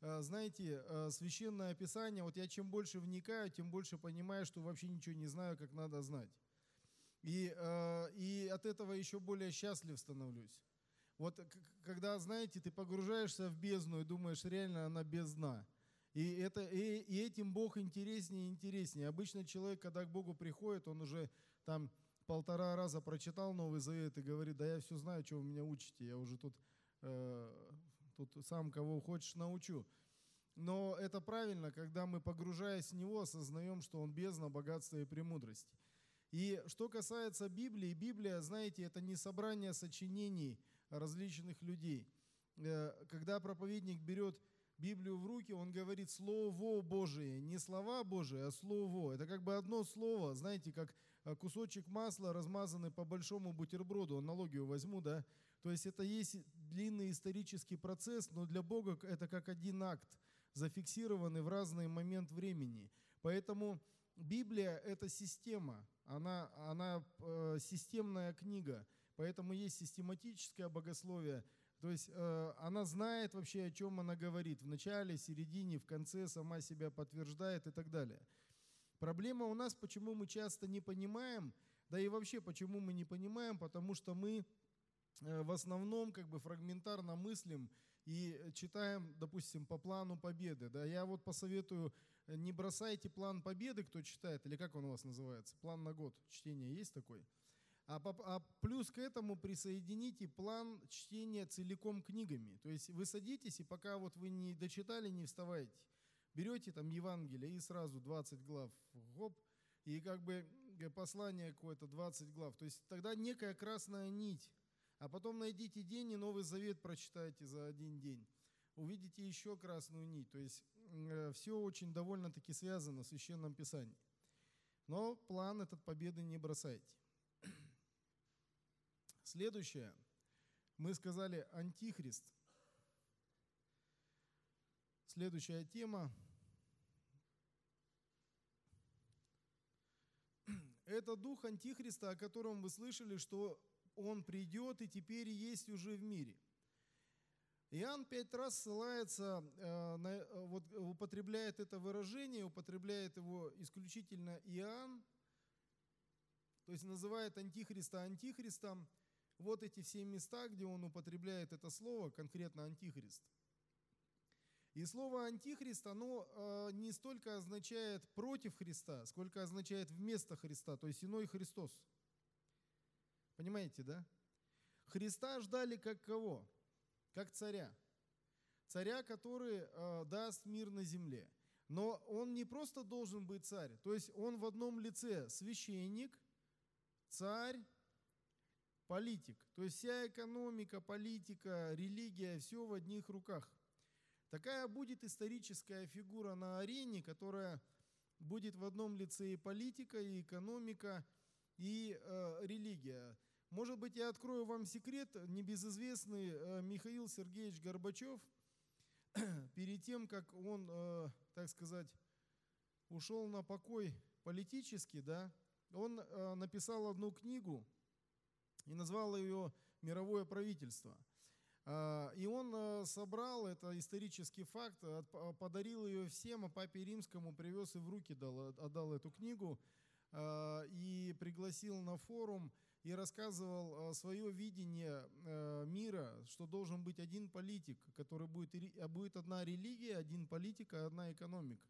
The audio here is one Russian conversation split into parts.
э, знаете, э, священное описание, вот я чем больше вникаю, тем больше понимаю, что вообще ничего не знаю, как надо знать. И, э, и от этого еще более счастлив становлюсь. Вот когда, знаете, ты погружаешься в бездну и думаешь, реально она без дна. И, это, и, и этим Бог интереснее и интереснее. Обычно человек, когда к Богу приходит, он уже там полтора раза прочитал Новый Завет и говорит, да я все знаю, что вы меня учите, я уже тут, тут сам кого хочешь научу. Но это правильно, когда мы, погружаясь в Него, осознаем, что Он бездна богатства и премудрости. И что касается Библии, Библия, знаете, это не собрание сочинений различных людей. Э, когда проповедник берет Библию в руки, он говорит Слово Божие, не слова Божие, а Слово. Это как бы одно слово, знаете, как кусочек масла, размазанный по большому бутерброду, аналогию возьму, да. То есть это есть длинный исторический процесс, но для Бога это как один акт, зафиксированный в разный момент времени. Поэтому Библия – это система, она, она э, системная книга, поэтому есть систематическое богословие, то есть э, она знает вообще, о чем она говорит, в начале, середине, в конце, сама себя подтверждает и так далее. Проблема у нас, почему мы часто не понимаем, да и вообще, почему мы не понимаем, потому что мы э, в основном как бы фрагментарно мыслим и читаем, допустим, по плану победы. Да, я вот посоветую не бросайте план победы, кто читает, или как он у вас называется, план на год, чтение есть такой? А, а плюс к этому присоедините план чтения целиком книгами. То есть вы садитесь, и пока вот вы не дочитали, не вставайте. Берете там Евангелие и сразу 20 глав, гоп, и как бы послание какое-то 20 глав. То есть тогда некая красная нить. А потом найдите день и Новый Завет прочитайте за один день. Увидите еще красную нить. То есть Э, все очень довольно-таки связано в Священном Писании. Но план этот победы не бросайте. Следующее. Мы сказали антихрист. Следующая тема. Это дух антихриста, о котором вы слышали, что он придет и теперь есть уже в мире – Иоанн пять раз ссылается, э, э, вот, употребляет это выражение, употребляет его исключительно Иоанн, то есть называет антихриста антихристом. Вот эти все места, где он употребляет это слово, конкретно антихрист. И слово антихрист, оно э, не столько означает против Христа, сколько означает вместо Христа, то есть иной Христос. Понимаете, да? Христа ждали как кого? как царя. Царя, который э, даст мир на земле. Но он не просто должен быть царь, то есть он в одном лице священник, царь, политик. То есть вся экономика, политика, религия, все в одних руках. Такая будет историческая фигура на арене, которая будет в одном лице и политика, и экономика, и э, религия. Может быть, я открою вам секрет. Небезызвестный э, Михаил Сергеевич Горбачев, перед тем, как он, э, так сказать, ушел на покой политически, да, он э, написал одну книгу и назвал ее «Мировое правительство». А, и он собрал, это исторический факт, подарил ее всем, а папе римскому привез и в руки дал, отдал эту книгу и пригласил на форум – и рассказывал свое видение э, мира, что должен быть один политик, который будет, а будет одна религия, один политик, а одна экономика.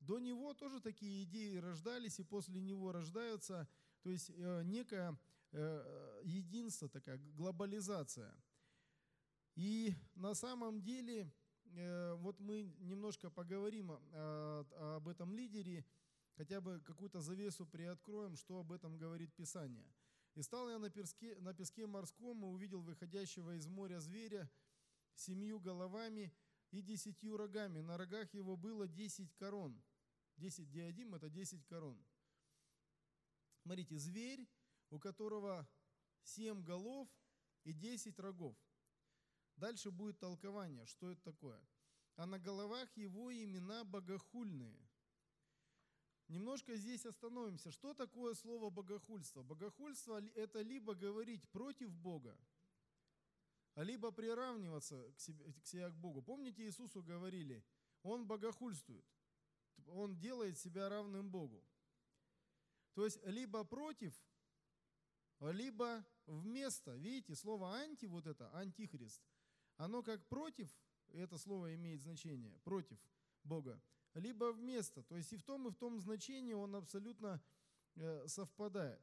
До него тоже такие идеи рождались, и после него рождаются, то есть э, некое э, единство, такая глобализация. И на самом деле, вот мы немножко поговорим об этом лидере, хотя бы какую-то завесу приоткроем, что об этом говорит Писание – и стал я на песке, на песке морском и увидел выходящего из моря зверя семью головами и десятью рогами. На рогах его было десять корон. Десять диадим – это десять корон. Смотрите, зверь, у которого семь голов и десять рогов. Дальше будет толкование, что это такое. А на головах его имена богохульные – Немножко здесь остановимся. Что такое слово богохульство? Богохульство – это либо говорить против Бога, либо приравниваться к себе, к себе к Богу. Помните, Иисусу говорили, Он богохульствует, Он делает себя равным Богу. То есть либо против, либо вместо. Видите, слово анти, вот это, антихрист, оно как против, это слово имеет значение, против Бога, либо вместо. То есть и в том, и в том значении он абсолютно э, совпадает.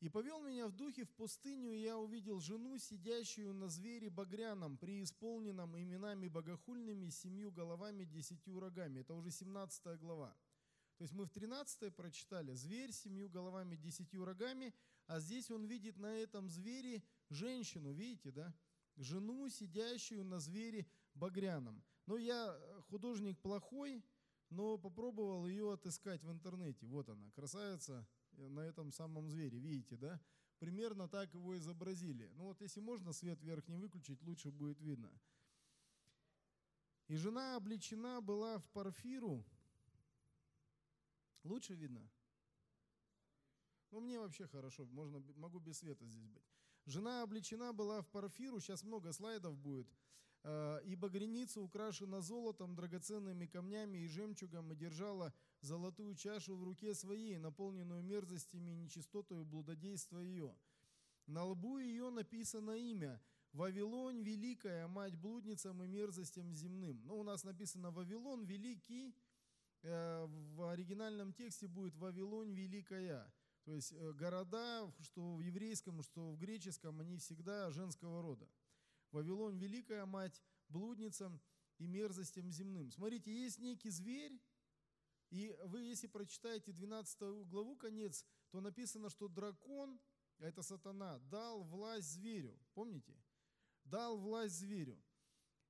«И повел меня в духе в пустыню, и я увидел жену, сидящую на звере багряном, преисполненном именами богохульными, семью головами, десятью рогами». Это уже 17 глава. То есть мы в 13 прочитали «Зверь семью головами, десятью рогами», а здесь он видит на этом звере женщину, видите, да? Жену, сидящую на звере багряном. Но я э, художник плохой, но попробовал ее отыскать в интернете. Вот она, красавица Э, на этом самом звере, видите, да? Примерно так его изобразили. Ну вот если можно свет верхний выключить, лучше будет видно. И жена облечена была в парфиру. Лучше видно? Ну, мне вообще хорошо, можно, могу без света здесь быть. Жена облечена была в парфиру, сейчас много слайдов будет. Э, и багряница украшена золотом, драгоценными камнями и жемчугом, и держала золотую чашу в руке своей, наполненную мерзостями и нечистотою блудодейства ее. На лбу ее написано имя «Вавилон Великая, мать блудницам и мерзостям земным». Ну, у нас написано «Вавилон Великий», э, в оригинальном тексте будет «Вавилон Великая». То есть э, города, что в еврейском, что в греческом, они всегда женского рода. Вавилон Великая Мать блудницам и мерзостям земным. Смотрите, есть некий зверь, и вы, если прочитаете 12 главу, конец, то написано, что дракон, это сатана, дал власть зверю. Помните? Дал власть зверю.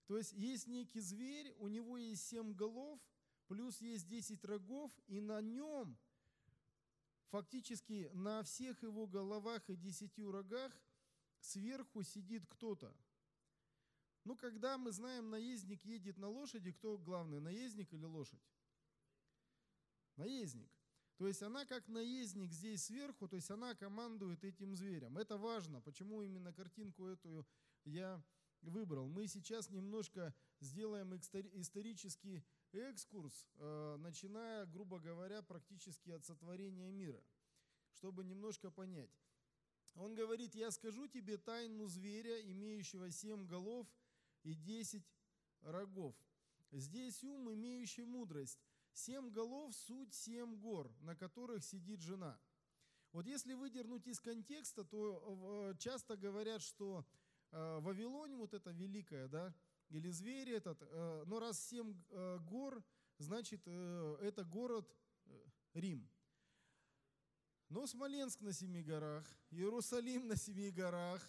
То есть есть некий зверь, у него есть семь голов, плюс есть 10 рогов, и на нем, фактически на всех его головах и десятью рогах, сверху сидит кто-то. Ну, когда мы знаем, наездник едет на лошади, кто главный, наездник или лошадь? наездник. То есть она как наездник здесь сверху, то есть она командует этим зверем. Это важно. Почему именно картинку эту я выбрал? Мы сейчас немножко сделаем исторический экскурс, э, начиная, грубо говоря, практически от сотворения мира, чтобы немножко понять. Он говорит, я скажу тебе тайну зверя, имеющего семь голов и десять рогов. Здесь ум, имеющий мудрость. Семь голов – суть семь гор, на которых сидит жена. Вот если выдернуть из контекста, то э, часто говорят, что э, Вавилонь, вот это великая, да, или зверь этот, э, но раз семь гор, значит, это город Рим. Но Смоленск на семи горах, Иерусалим на семи горах,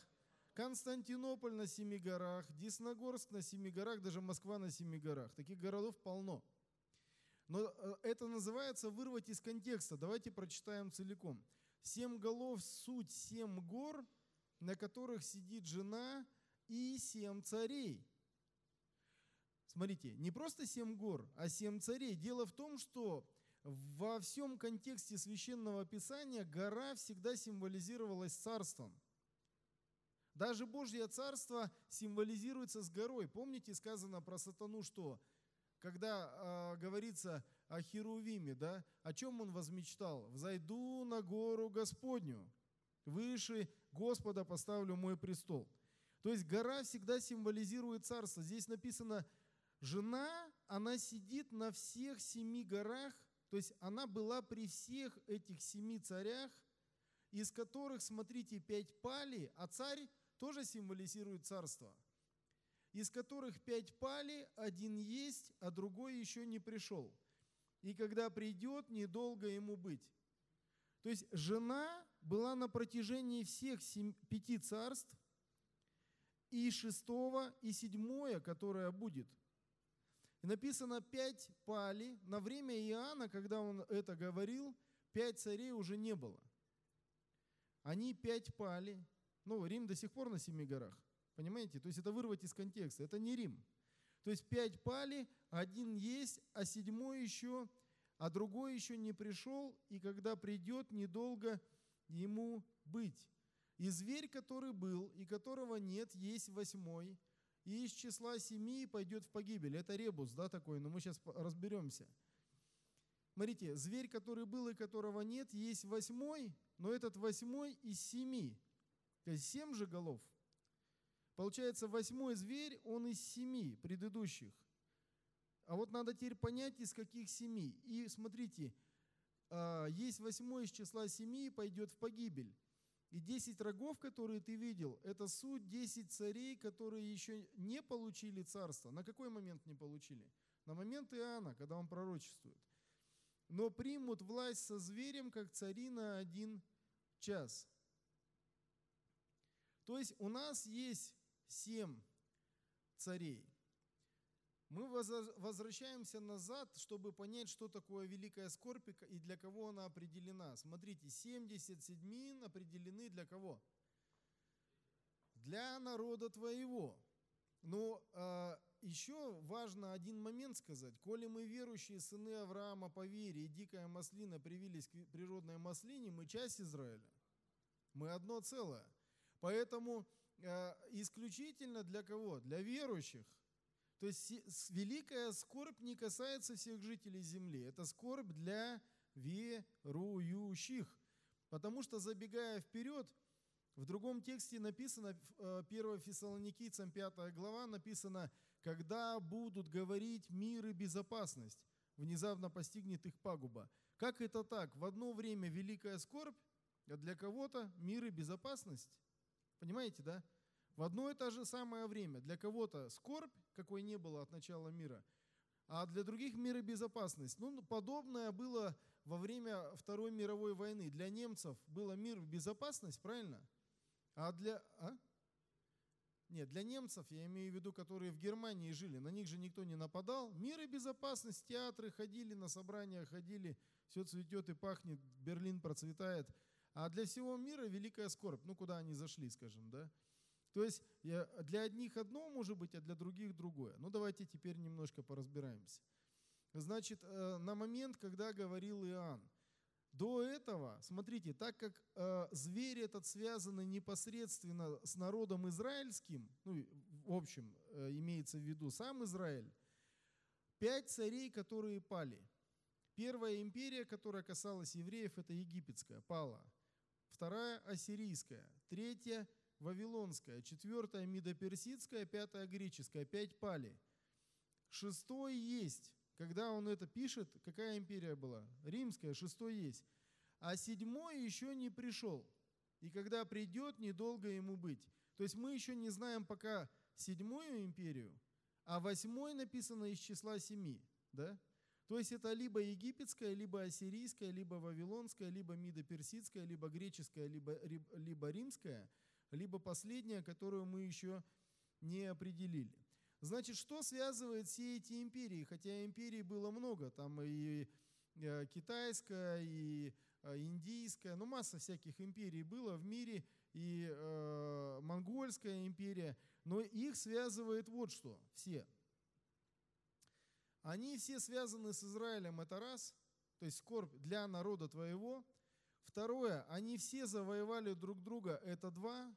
Константинополь на семи горах, Десногорск на семи горах, даже Москва на семи горах. Таких городов полно. Но э, это называется вырвать из контекста. Давайте прочитаем целиком. Семь голов – суть семь гор, на которых сидит жена, и семь царей. Смотрите, не просто семь гор, а семь царей. Дело в том, что во всем контексте священного писания гора всегда символизировалась царством. Даже Божье царство символизируется с горой. Помните, сказано про сатану, что когда э, говорится о Херувиме, да, о чем он возмечтал? «Взойду на гору Господню, выше Господа поставлю мой престол». То есть гора всегда символизирует царство. Здесь написано, жена, она сидит на всех семи горах, то есть она была при всех этих семи царях, из которых, смотрите, пять пали, а царь тоже символизирует царство – из которых пять пали, один есть, а другой еще не пришел. И когда придет, недолго ему быть. То есть жена была на протяжении всех сем, пяти царств, и шестого, и седьмое, которое будет. И написано, пять пали. На время Иоанна, когда он это говорил, пять царей уже не было. Они пять пали. Ну, Рим до сих пор на семи горах. Понимаете? То есть это вырвать из контекста. Это не Рим. То есть пять пали, один есть, а седьмой еще, а другой еще не пришел, и когда придет, недолго ему быть. И зверь, который был, и которого нет, есть восьмой, и из числа семи пойдет в погибель. Это ребус, да, такой, но мы сейчас разберемся. Смотрите, зверь, который был и которого нет, есть восьмой, но этот восьмой из семи. То есть семь же голов. Получается, восьмой зверь, он из семи предыдущих. А вот надо теперь понять, из каких семи. И смотрите, а, есть восьмой из числа семи, пойдет в погибель. И десять рогов, которые ты видел, это суть десять царей, которые еще не получили царство. На какой момент не получили? На момент Иоанна, когда он пророчествует. Но примут власть со зверем, как цари на один час. То есть у нас есть семь царей. Мы возвращаемся назад, чтобы понять, что такое великая скорбь и для кого она определена. Смотрите, 70 седьмин определены для кого? Для народа твоего. Но э, еще важно один момент сказать. Коли мы верующие сыны Авраама по вере и дикая маслина привились к природной маслине, мы часть Израиля. Мы одно целое. Поэтому э, исключительно для кого? Для верующих то есть великая скорбь не касается всех жителей земли. Это скорбь для верующих. Потому что, забегая вперед, в другом тексте написано, 1 э, Фессалоникийцам 5 глава написано, когда будут говорить мир и безопасность, внезапно постигнет их пагуба. Как это так? В одно время великая скорбь, а для кого-то мир и безопасность. Понимаете, да? В одно и то же самое время для кого-то скорбь, какой не было от начала мира, а для других мир и безопасность. Ну, подобное было во время Второй мировой войны. Для немцев было мир и безопасность, правильно? А для... А? Нет, для немцев, я имею в виду, которые в Германии жили, на них же никто не нападал. Мир и безопасность, театры ходили, на собрания ходили, все цветет и пахнет, Берлин процветает. А для всего мира великая скорбь, ну куда они зашли, скажем, да? То есть для одних одно может быть, а для других другое. Ну давайте теперь немножко поразбираемся. Значит, э, на момент, когда говорил Иоанн, до этого, смотрите, так как э, зверь этот связан непосредственно с народом израильским, ну, в общем, э, имеется в виду сам Израиль, пять царей, которые пали. Первая империя, которая касалась евреев, это египетская, пала. Вторая – ассирийская. Третья Вавилонская, четвертая Мидоперсидская, пятая греческая, пять пали. Шестой есть. Когда он это пишет, какая империя была? Римская, шестой есть. А седьмой еще не пришел. И когда придет, недолго ему быть. То есть мы еще не знаем пока седьмую империю, а восьмой написано из числа семи. Да? То есть это либо египетская, либо ассирийская, либо вавилонская, либо мидоперсидская, либо греческая, либо, либо римская – либо последняя, которую мы еще не определили. Значит, что связывает все эти империи? Хотя империй было много, там и э, китайская, и э, индийская, ну масса всяких империй было в мире, и э, монгольская империя, но их связывает вот что, все. Они все связаны с Израилем, это раз, то есть скорбь для народа твоего – Второе, они все завоевали друг друга, это два.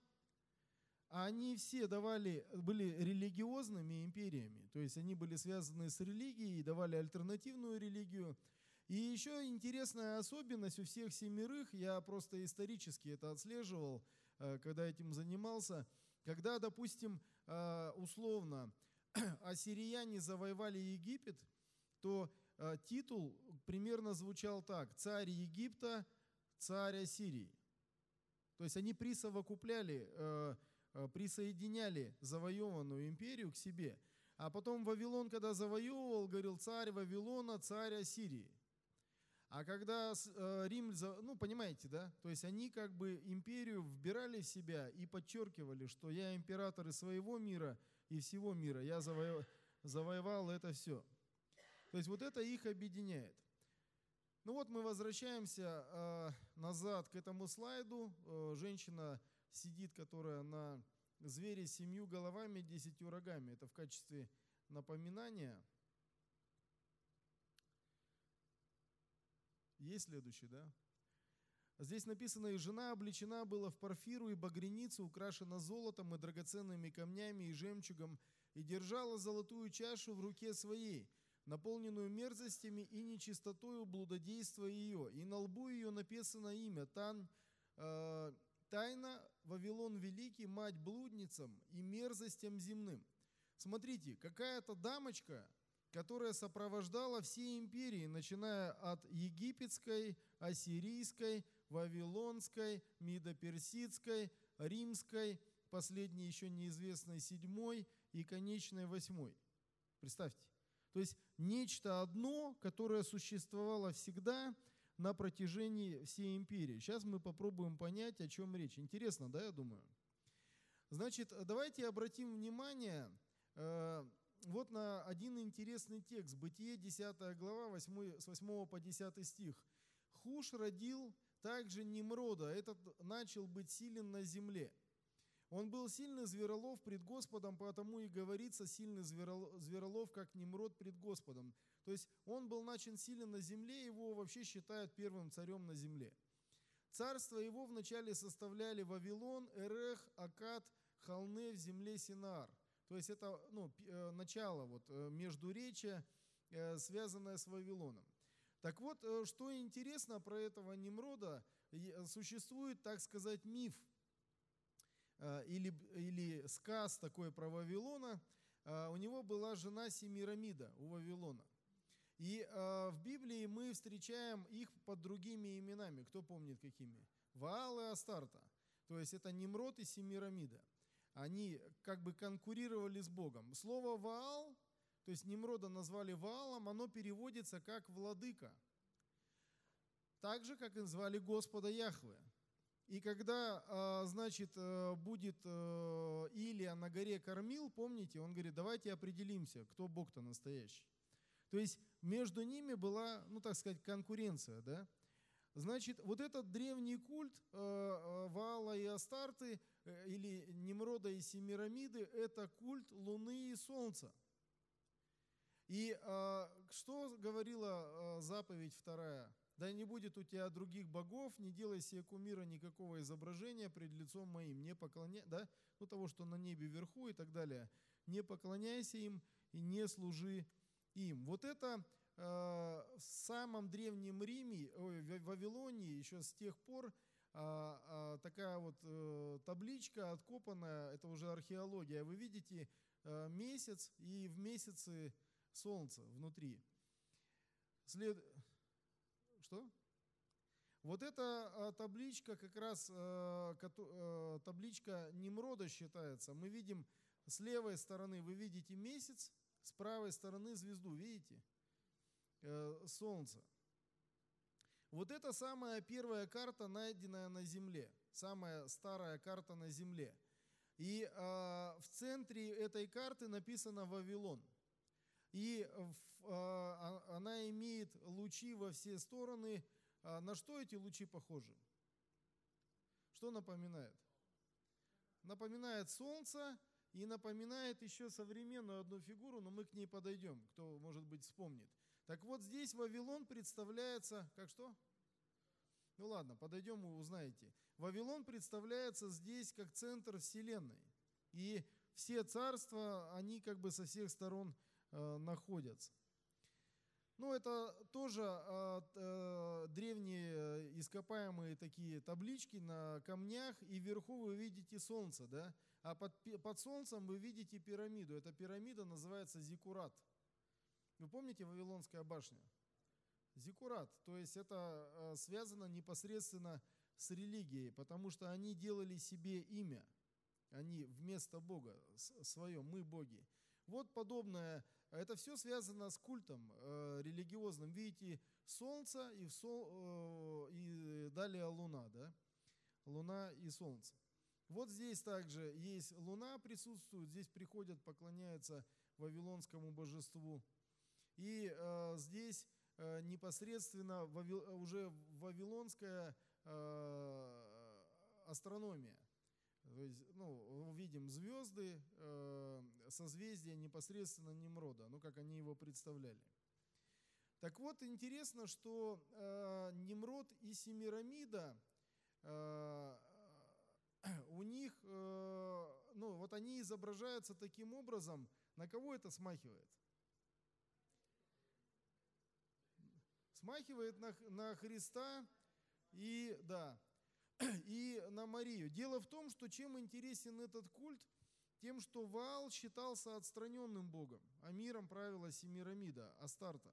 Они все давали, были религиозными империями, то есть они были связаны с религией, давали альтернативную религию. И еще интересная особенность у всех семерых, я просто исторически это отслеживал, э, когда этим занимался, когда, допустим, э, условно, ассирияне завоевали Египет, то э, титул примерно звучал так «Царь Египта – царя Сирии. То есть они присовокупляли, э, э, присоединяли завоеванную империю к себе. А потом Вавилон, когда завоевывал, говорил царь Вавилона, царя Сирии. А когда э, Рим, ну понимаете, да, то есть они как бы империю вбирали в себя и подчеркивали, что я император и своего мира, и всего мира, я завоевал, завоевал это все. То есть вот это их объединяет. Ну вот мы возвращаемся э, назад к этому слайду. Э, женщина сидит, которая на звере с семью головами, десятью рогами. Это в качестве напоминания. Есть следующий, да? Здесь написано, и жена облечена была в парфиру и багряницу, украшена золотом и драгоценными камнями и жемчугом, и держала золотую чашу в руке своей, наполненную мерзостями и нечистотою блудодейства ее. И на лбу ее написано имя Тан, э, Тайна Вавилон Великий, мать блудницам и мерзостям земным. Смотрите, какая-то дамочка, которая сопровождала все империи, начиная от египетской, ассирийской, вавилонской, мидоперсидской, римской, последней еще неизвестной седьмой и конечной восьмой. Представьте. То есть нечто одно, которое существовало всегда на протяжении всей империи. Сейчас мы попробуем понять, о чем речь. Интересно, да, я думаю? Значит, давайте обратим внимание э, вот на один интересный текст. Бытие, 10 глава, 8, с 8 по 10 стих. Хуш родил также Немрода, этот начал быть силен на земле. Он был сильный зверолов пред Господом, потому и говорится сильный зверолов, как Немрод пред Господом. То есть он был начен силен на земле, его вообще считают первым царем на земле. Царство его вначале составляли Вавилон, Эрех, Акад, Халне в земле Синар. То есть это ну, э, начало вот, э, междуречия, э, связанное с Вавилоном. Так вот, что интересно про этого Немрода, существует, так сказать, миф или, или сказ такой про Вавилона. У него была жена Семирамида у Вавилона. И в Библии мы встречаем их под другими именами. Кто помнит какими? Ваал и Астарта. То есть это Немрод и Семирамида они как бы конкурировали с Богом. Слово Ваал, то есть Немрода назвали Ваалом, оно переводится как «владыка». Так же, как и звали Господа Яхве. И когда, а, значит, э, будет э, Илия на горе кормил, помните, он говорит, давайте определимся, кто Бог-то настоящий. То есть между ними была, ну так сказать, конкуренция, да? Значит, вот этот древний культ э, Ваала и Астарты или Немрода и Семирамиды – это культ Луны и Солнца. И что говорила заповедь вторая? Да не будет у тебя других богов, не делай себе кумира никакого изображения пред лицом моим, не поклоняй, да, ну того, что на небе вверху и так далее, не поклоняйся им и не служи им. Вот это Э, в самом древнем Риме, в Вавилонии еще с тех пор а, а, такая вот э, табличка откопанная, это уже археология. Вы видите э, месяц и в месяце солнце внутри. След... Что? Вот эта а, табличка как раз, табличка Немрода считается. Мы видим с левой стороны, вы видите месяц, с правой стороны звезду, видите? Э, Солнца. Вот это самая первая карта, найденная на Земле, самая старая карта на Земле. И в центре этой карты написано Вавилон. И э, она имеет лучи во все стороны. А на что эти лучи похожи? Что напоминает? Напоминает Солнце и напоминает еще современную одну фигуру, но мы к ней подойдем, кто, может быть, вспомнит. Так вот здесь Вавилон представляется, как что? Ну ладно, подойдем и узнаете. Вавилон представляется здесь как центр вселенной. И все царства, они как бы со всех сторон находятся. Ну, это тоже э, э, древние ископаемые такие таблички на камнях, и вверху вы видите солнце, да? А под, под солнцем вы видите пирамиду. Эта пирамида называется зиккурат. Вы помните Вавилонская башня? Зикурат. То есть это э, связано непосредственно с религией, потому что они делали себе имя. Они вместо Бога свое, мы боги. Вот подобное, это все связано с культом э, религиозным. Видите, солнце и, в сол, э, и далее луна, да? Луна и солнце. Вот здесь также есть луна присутствует, здесь приходят, поклоняются вавилонскому божеству и э, здесь э, непосредственно вавил, уже вавилонская э, астрономия. То есть, ну, видим звезды, э, созвездия непосредственно Немрода, ну, как они его представляли. Так вот, интересно, что э, Немрод и Семирамида э, у них, э, ну вот они изображаются таким образом, на кого это смахивает? Смахивает на, на Христа и, да, и на Марию. Дело в том, что чем интересен этот культ, тем, что Ваал считался отстраненным богом, а миром правила Семирамида, Астарта.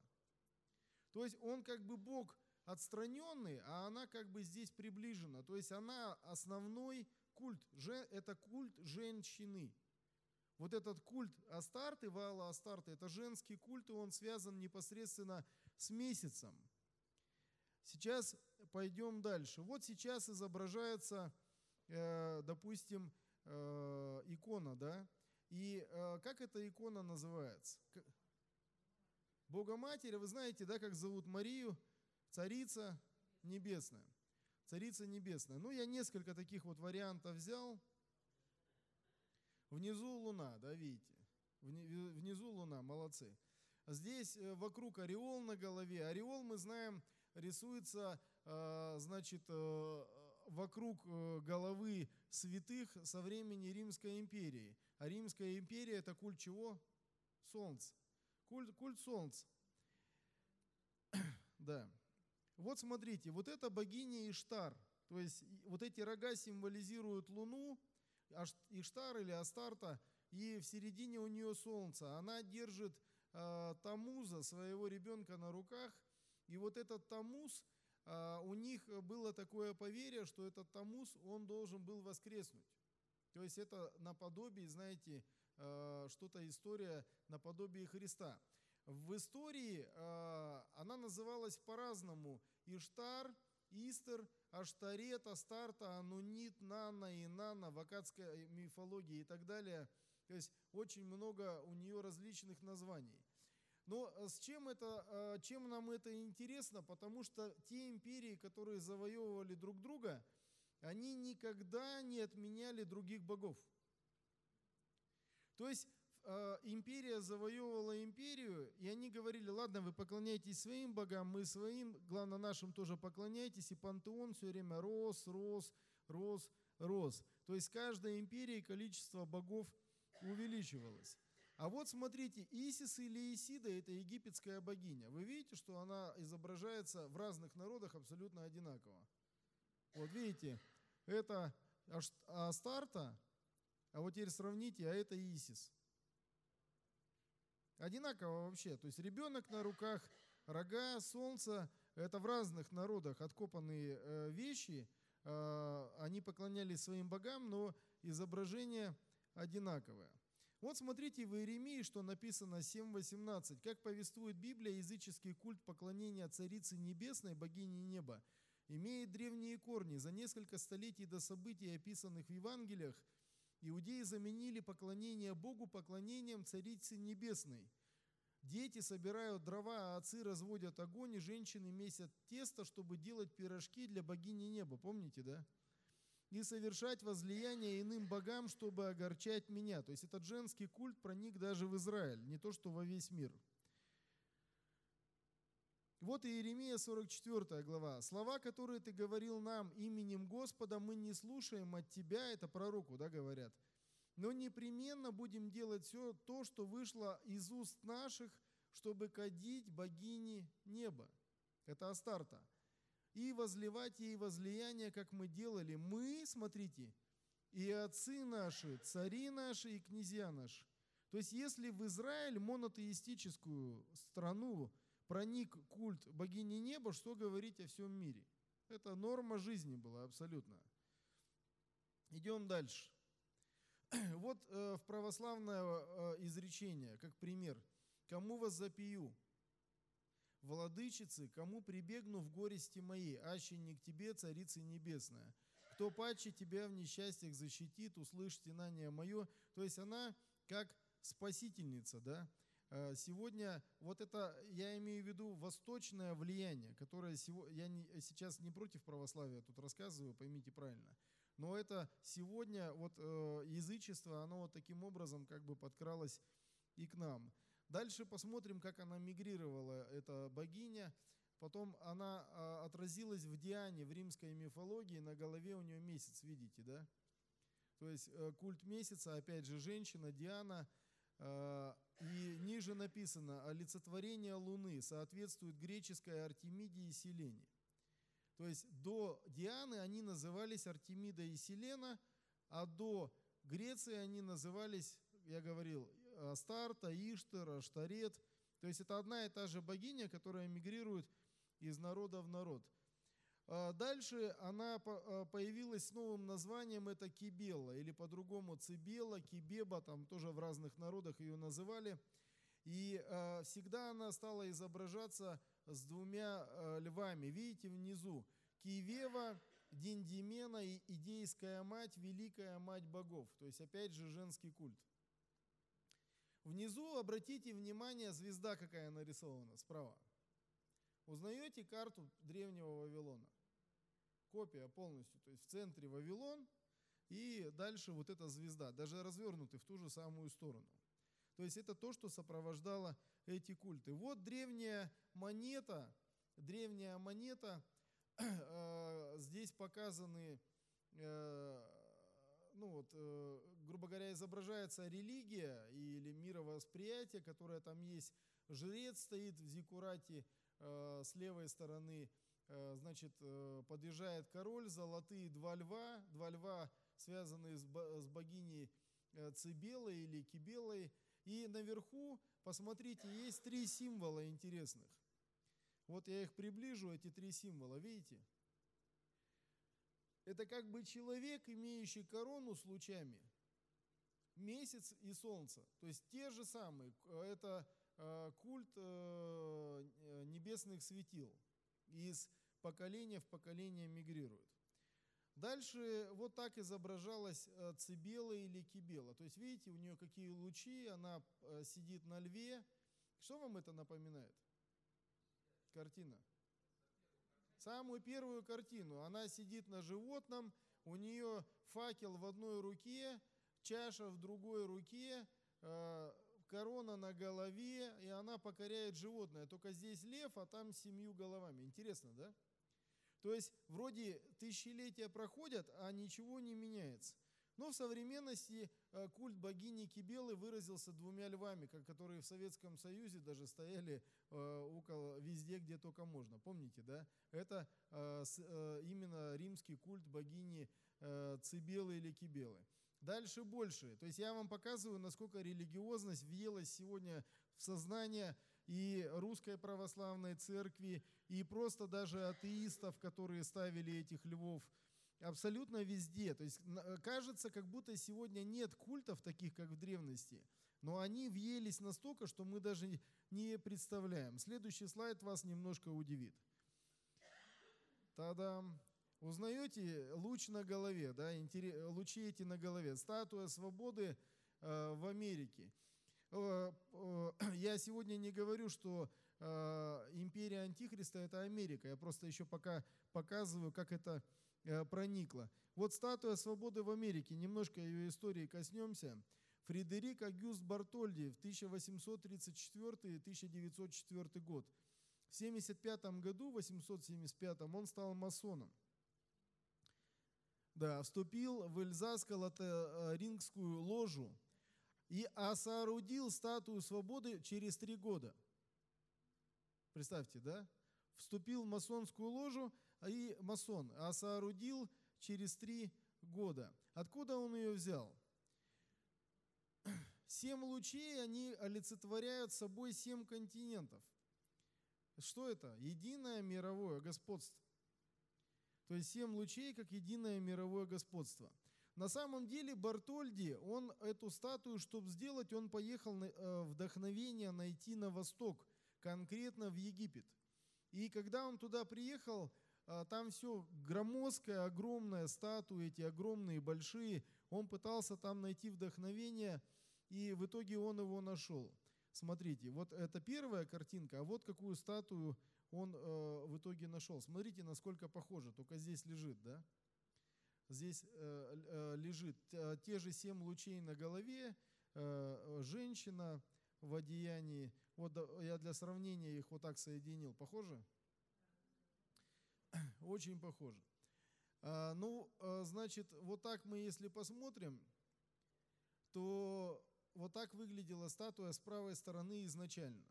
То есть он как бы бог отстраненный, а она как бы здесь приближена. То есть она основной культ, это культ женщины. Вот этот культ Астарты, Ваала Астарты, это женский культ, и он связан непосредственно с месяцем. Сейчас пойдем дальше. Вот сейчас изображается, э, допустим, э, икона, да? И э, как эта икона называется? Богоматерь, вы знаете, да, как зовут Марию? Царица Небесная. Царица Небесная. Ну, я несколько таких вот вариантов взял. Внизу луна, да, видите? Внизу луна, молодцы. Здесь вокруг ореол на голове. Ореол, мы знаем, рисуется, значит, э, вокруг головы святых со времени Римской империи. А Римская империя – это культ чего? Солнца. Культ, культ солнца. да. Вот смотрите, вот это богиня Иштар. То есть вот эти рога символизируют Луну, Иштар или Астарта, и в середине у нее солнце. Она держит э, Тамуза, своего ребенка на руках, и вот этот Тамуз, э, у них было такое поверье, что этот Тамуз, он должен был воскреснуть. То есть это наподобие, знаете, э, что-то история наподобие Христа. В истории э, она называлась по-разному. Иштар, Истер, Аштарет, Астарта, Анунит, Нана, Инана, в акадской мифологии и так далее. То есть очень много у нее различных названий. Но э, с чем, это, э, чем нам это интересно? Потому что те империи, которые завоевывали друг друга, они никогда не отменяли других богов. То есть э, империя завоевывала империю, и они говорили, ладно, вы поклоняетесь своим богам, мы своим, главное нашим тоже поклоняйтесь, и пантеон все время рос, рос, рос, рос. То есть каждой империи количество богов увеличивалось. А вот смотрите, Исис или Исида – это египетская богиня. Вы видите, что она изображается в разных народах абсолютно одинаково. Вот видите, это Астарта, а вот теперь сравните, а это Исис. Одинаково вообще. То есть ребенок на руках, рога, солнце. Это в разных народах откопанные э, вещи. Э, они поклонялись своим богам, но изображение одинаковое. Вот смотрите в Иеремии, что написано 7.18. Как повествует Библия, языческий культ поклонения Царицы Небесной, богини неба, имеет древние корни. За несколько столетий до событий, описанных в Евангелиях, Иудеи заменили поклонение Богу поклонением Царицы Небесной. Дети собирают дрова, а отцы разводят огонь, и женщины месят тесто, чтобы делать пирожки для богини неба. Помните, да? И совершать возлияние иным богам, чтобы огорчать меня. То есть этот женский культ проник даже в Израиль, не то что во весь мир. Вот и Иеремия 44 глава. «Слова, которые ты говорил нам именем Господа, мы не слушаем от тебя». Это пророку, да, говорят. «Но непременно будем делать все то, что вышло из уст наших, чтобы кадить богини неба». Это Астарта. «И возливать ей возлияние, как мы делали. Мы, смотрите, и отцы наши, цари наши и князья наши». То есть если в Израиль, монотеистическую страну, проник культ богини неба, что говорить о всем мире. Это норма жизни была абсолютно. Идем дальше. Вот э, в православное э, изречение, как пример. «Кому вас запию? Владычицы, кому прибегну в горести моей, аще не к тебе, царица небесная. Кто паче тебя в несчастьях защитит, услышь стенание мое». То есть она как спасительница, да? Э, сегодня вот это, я имею в виду восточное влияние, которое я не, сейчас не против православия тут рассказываю, поймите правильно, но это сегодня вот э, язычество, оно вот таким образом как бы подкралось и к нам. Дальше посмотрим, как она мигрировала, эта богиня. потом она а, отразилась в Диане, в римской мифологии, на голове у нее месяц, видите, да? То есть э, культ месяца, опять же, женщина, Диана, э, и ниже написано, олицетворение Луны соответствует греческой Артемиде и Селене. То есть до Дианы они назывались Артемида и Селена, а до Греции они назывались, я говорил, Астарта, Иштар, Аштарет. То есть это одна и та же богиня, которая мигрирует из народа в народ. А дальше она а, появилась с новым названием, это Кибела, или по-другому Цибела, Кибеба, там тоже в разных народах ее называли. И всегда она стала изображаться с двумя львами. Видите внизу, Киевева, Диндимена и Идейская мать, Великая мать богов. То есть опять же женский культ. Внизу обратите внимание, звезда какая нарисована справа. Узнаете карту древнего Вавилона? Копия полностью, то есть в центре Вавилон и дальше вот эта звезда, даже развернуты в ту же самую сторону. То есть это то, что сопровождало эти культы. Вот древняя монета, древняя монета, э, здесь показаны, э, ну вот, э, грубо говоря, изображается религия или мировосприятие, которое там есть. Жрец стоит в зикурате, Э, с левой стороны, э, значит, подъезжает король, золотые два льва, два льва, связанные с богиней Цибелой или Кибелой. И наверху, посмотрите, есть три символа интересных. Вот я их приближу, эти три символа, видите? Это как бы человек, имеющий корону с лучами, месяц и солнце. То есть те же самые. Это Э, культ э, небесных светил. Из поколения в поколение мигрирует. Дальше вот так изображалась э, Цибела или Кибела. То есть видите, у нее какие лучи, она сидит на льве. Что вам это напоминает? Картина. Самую первую картину. Она сидит на животном, у нее факел в одной руке, чаша в другой руке, корона на голове, и она покоряет животное. Только здесь лев, а там семью головами. Интересно, да? То есть вроде тысячелетия проходят, а ничего не меняется. Но в современности э, культ богини Кибелы выразился двумя львами, которые в Советском Союзе даже стояли э, около везде, где только можно. Помните, да? Это э, именно римский культ богини Цибелы или Кибелы. Дальше больше. То есть я вам показываю, насколько религиозность въелась сегодня в сознание и русской православной церкви, и просто даже атеистов, которые ставили этих львов абсолютно везде. То есть кажется, как будто сегодня нет культов таких, как в древности, но они въелись настолько, что мы даже не представляем. Следующий слайд вас немножко удивит. Та-дам! Узнаете луч на голове, да, лучи эти на голове. Статуя свободы э, в Америке. Э, э, я сегодня не говорю, что э, империя Антихриста это Америка. Я просто еще пока показываю, как это э, проникло. Вот статуя свободы в Америке. Немножко ее истории коснемся. Фредерик Агюст Бартольди в 1834-1904 год. В 1975 году, в 875 он стал масоном. Да, вступил в Эльзаско-Лотарингскую ложу и соорудил статую свободы через три года. Представьте, да? Вступил в масонскую ложу и масон, а соорудил через три года. Откуда он ее взял? Семь лучей, они олицетворяют собой семь континентов. Что это? Единое мировое господство. То есть семь лучей как единое мировое господство. На самом деле Бартольди, он эту статую, чтобы сделать, он поехал э, вдохновение найти на восток, конкретно в Египет. И когда он туда приехал, э, там все громоздкая, огромная статуя, эти огромные, большие. Он пытался там найти вдохновение, и в итоге он его нашел. Смотрите, вот это первая картинка, а вот какую статую он э, в итоге нашел. Смотрите, насколько похоже, только здесь лежит, да? Здесь э, э, лежит э, те же семь лучей на голове, э, женщина в одеянии. Вот я для сравнения их вот так соединил. Похоже? Очень похоже. А, ну, а, значит, вот так мы, если посмотрим, то вот так выглядела статуя с правой стороны изначально.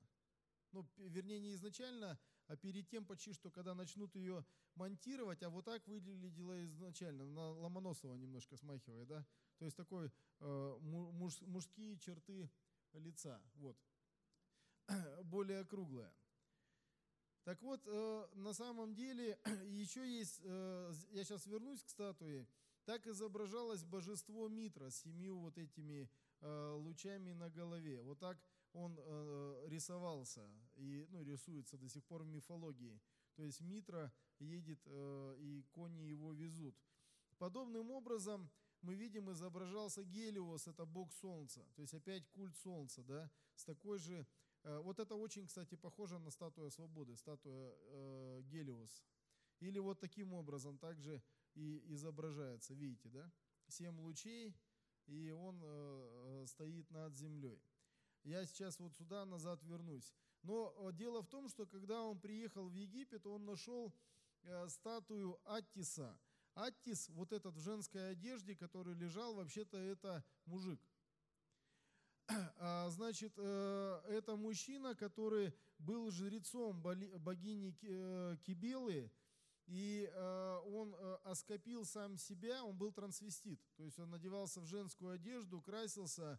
Ну, вернее, не изначально, а перед тем почти, что когда начнут ее монтировать, а вот так выглядела изначально, на Ломоносова немножко смахивает, да? То есть такой э, муж, мужские черты лица, вот, более круглая. Так вот, э, на самом деле, еще есть, э, я сейчас вернусь к статуе, так изображалось божество Митра с семью вот этими э, лучами на голове. Вот так он рисовался и ну, рисуется до сих пор в мифологии. То есть Митра едет, и кони его везут. Подобным образом мы видим, изображался Гелиос, это бог солнца. То есть опять культ солнца, да, с такой же вот это очень, кстати, похоже на статую свободы, статуя э, Гелиос. Или вот таким образом также и изображается, видите, да? Семь лучей, и он э, э стоит над землей. Я сейчас вот сюда назад вернусь. Но э, дело в том, что когда он приехал в Египет, он нашел э, статую Аттиса. Аттис, вот этот в женской одежде, который лежал, вообще-то это мужик – значит, э, это мужчина, который был жрецом богини э, Кибелы, и э, он оскопил сам себя, он был трансвестит, то есть он надевался в женскую одежду, красился,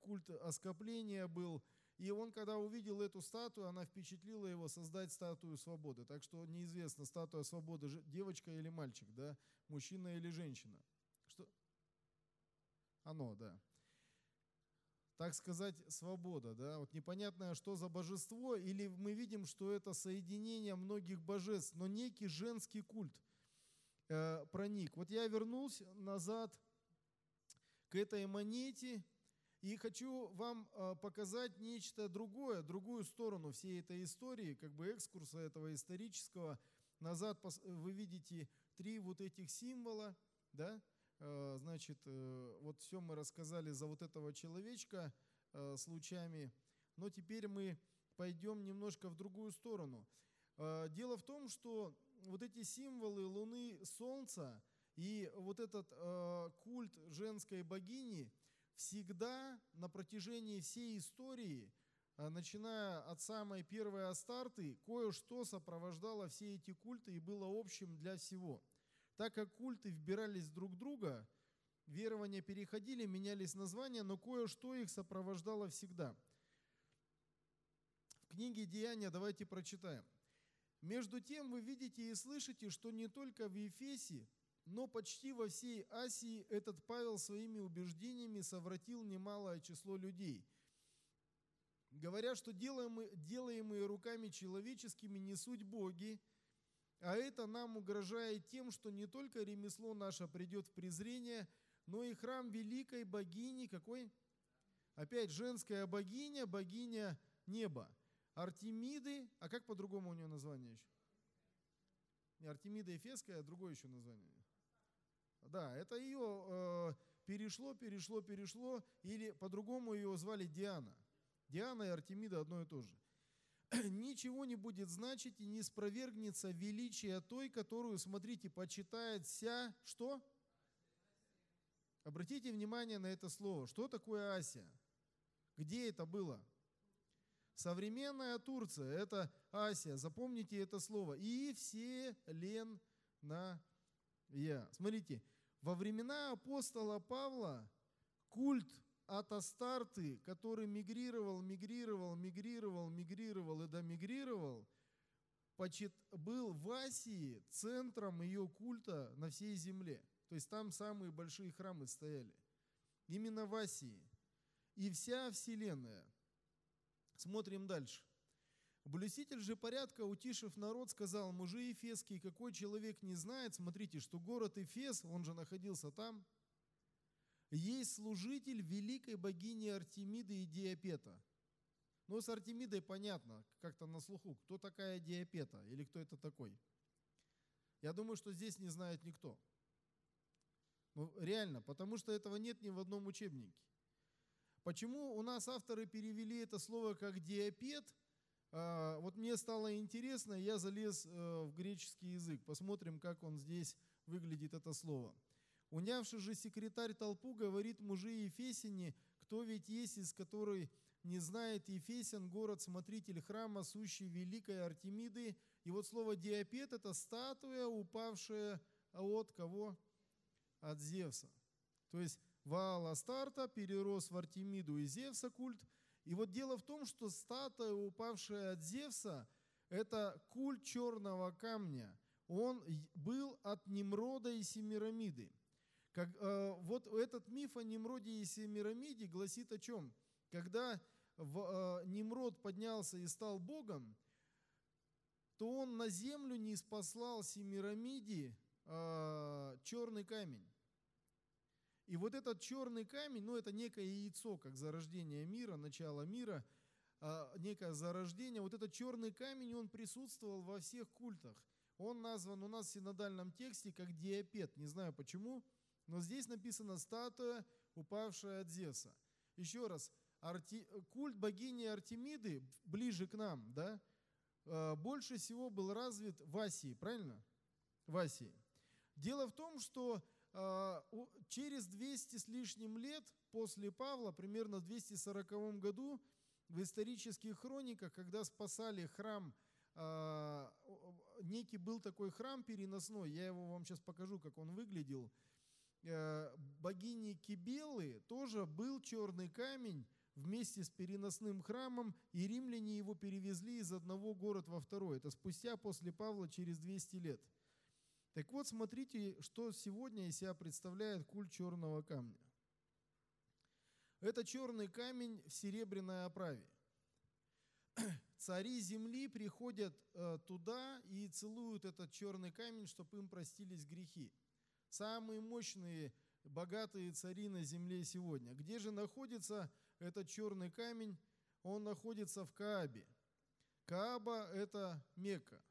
культ оскопления был, и он, когда увидел эту статую, она впечатлила его создать статую свободы. Так что неизвестно, статуя свободы девочка или мальчик, да, мужчина или женщина. Что? Оно, да так сказать, свобода. Да? Вот непонятно, что за божество, или мы видим, что это соединение многих божеств, но некий женский культ э, проник. Вот я вернулся назад к этой монете и хочу вам э, показать нечто другое, другую сторону всей этой истории, как бы экскурса этого исторического. Назад вы видите три вот этих символа, да, значит, э, вот все мы рассказали за вот этого человечка э, с лучами, но теперь мы пойдем немножко в другую сторону. Дело в том, что вот эти символы Луны, Солнца и вот этот культ женской богини всегда на протяжении всей истории, начиная от самой первой Астарты, кое-что сопровождало все эти культы и было общим для всего – так как культы вбирались друг в друга, верования переходили, менялись названия, но кое-что их сопровождало всегда. В книге «Деяния» давайте прочитаем. «Между тем вы видите и слышите, что не только в Ефесе, но почти во всей Асии этот Павел своими убеждениями совратил немалое число людей, говоря, что делаемые, делаемые руками человеческими не суть боги, а это нам угрожает тем, что не только ремесло наше придет в презрение, но и храм великой богини, какой? Опять женская богиня, богиня неба. Артемиды, а как по-другому у нее название еще? Не Артемида Ефесская, а другое еще название. Да, это ее э, перешло, перешло, перешло, или по-другому ее звали Диана. Диана и Артемида одно и то же. ничего не будет значить и не спровергнется величие той, которую, смотрите, почитает вся, что? Обратите внимание на это слово. Что такое Асия? Где это было? Современная Турция – это Асия. Запомните это слово. И все лен на я. Смотрите, во времена апостола Павла культ от Астарты, который мигрировал, мигрировал, мигрировал, мигрировал и домигрировал, был в Асии центром ее культа на всей земле. То есть там самые большие храмы стояли. Именно в Асии. И вся Вселенная. Смотрим дальше. Блюститель же порядка, утишив народ, сказал, мужи Ефесские, какой человек не знает, смотрите, что город Эфес, он же находился там – есть служитель великой богини Артемиды и Диапета. Ну, с Артемидой понятно, как-то на слуху, кто такая Диапета или кто это такой. Я думаю, что здесь не знает никто. Ну, реально, потому что этого нет ни в одном учебнике. Почему у нас авторы перевели это слово как диапет, а, вот мне стало интересно, я залез э, в греческий язык. Посмотрим, как он здесь выглядит, это слово. Унявший же секретарь толпу говорит мужи Ефесине, кто ведь есть, из которой не знает Ефесен, город-смотритель храма, сущий великой Артемиды. И вот слово диапет – это статуя, упавшая от кого? От Зевса. То есть Ваал Астарта перерос в Артемиду и Зевса культ. И вот дело в том, что статуя, упавшая от Зевса, это культ черного камня. Он был от Немрода и Семирамиды. Как, э, вот этот миф о Немроде и Семирамиде гласит о чем? Когда в, э, Немрод поднялся и стал Богом, то он на землю не спаслал Семирамиде э, черный камень. И вот этот черный камень, ну это некое яйцо, как зарождение мира, начало мира, э, некое зарождение. Вот этот черный камень, он присутствовал во всех культах. Он назван у нас в синодальном тексте как диапет. Не знаю почему, но здесь написано статуя, упавшая от Зевса. Еще раз, Арти... культ богини Артемиды ближе к нам, да, э, больше всего был развит в Асии, правильно? В Асии. Дело в том, что э, через 200 с лишним лет после Павла, примерно в 240 году, в исторических хрониках, когда спасали храм, э, некий был такой храм переносной, я его вам сейчас покажу, как он выглядел, богини Кибелы тоже был черный камень, вместе с переносным храмом, и римляне его перевезли из одного города во второй. Это спустя после Павла через 200 лет. Так вот, смотрите, что сегодня из себя представляет культ черного камня. Это черный камень в серебряной оправе. Цари земли приходят э, туда и целуют этот черный камень, чтобы им простились грехи. Самые мощные, богатые цари на земле сегодня. Где же находится этот черный камень, он находится в Каабе. Кааба – это Мекка.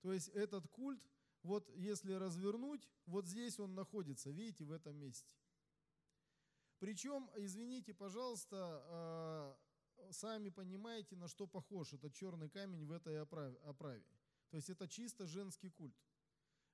То есть этот культ, вот если развернуть, вот здесь он находится, видите, в этом месте. Причем, извините, пожалуйста, а, сами понимаете, на что похож этот черный камень в этой оправе. То есть это чисто женский культ.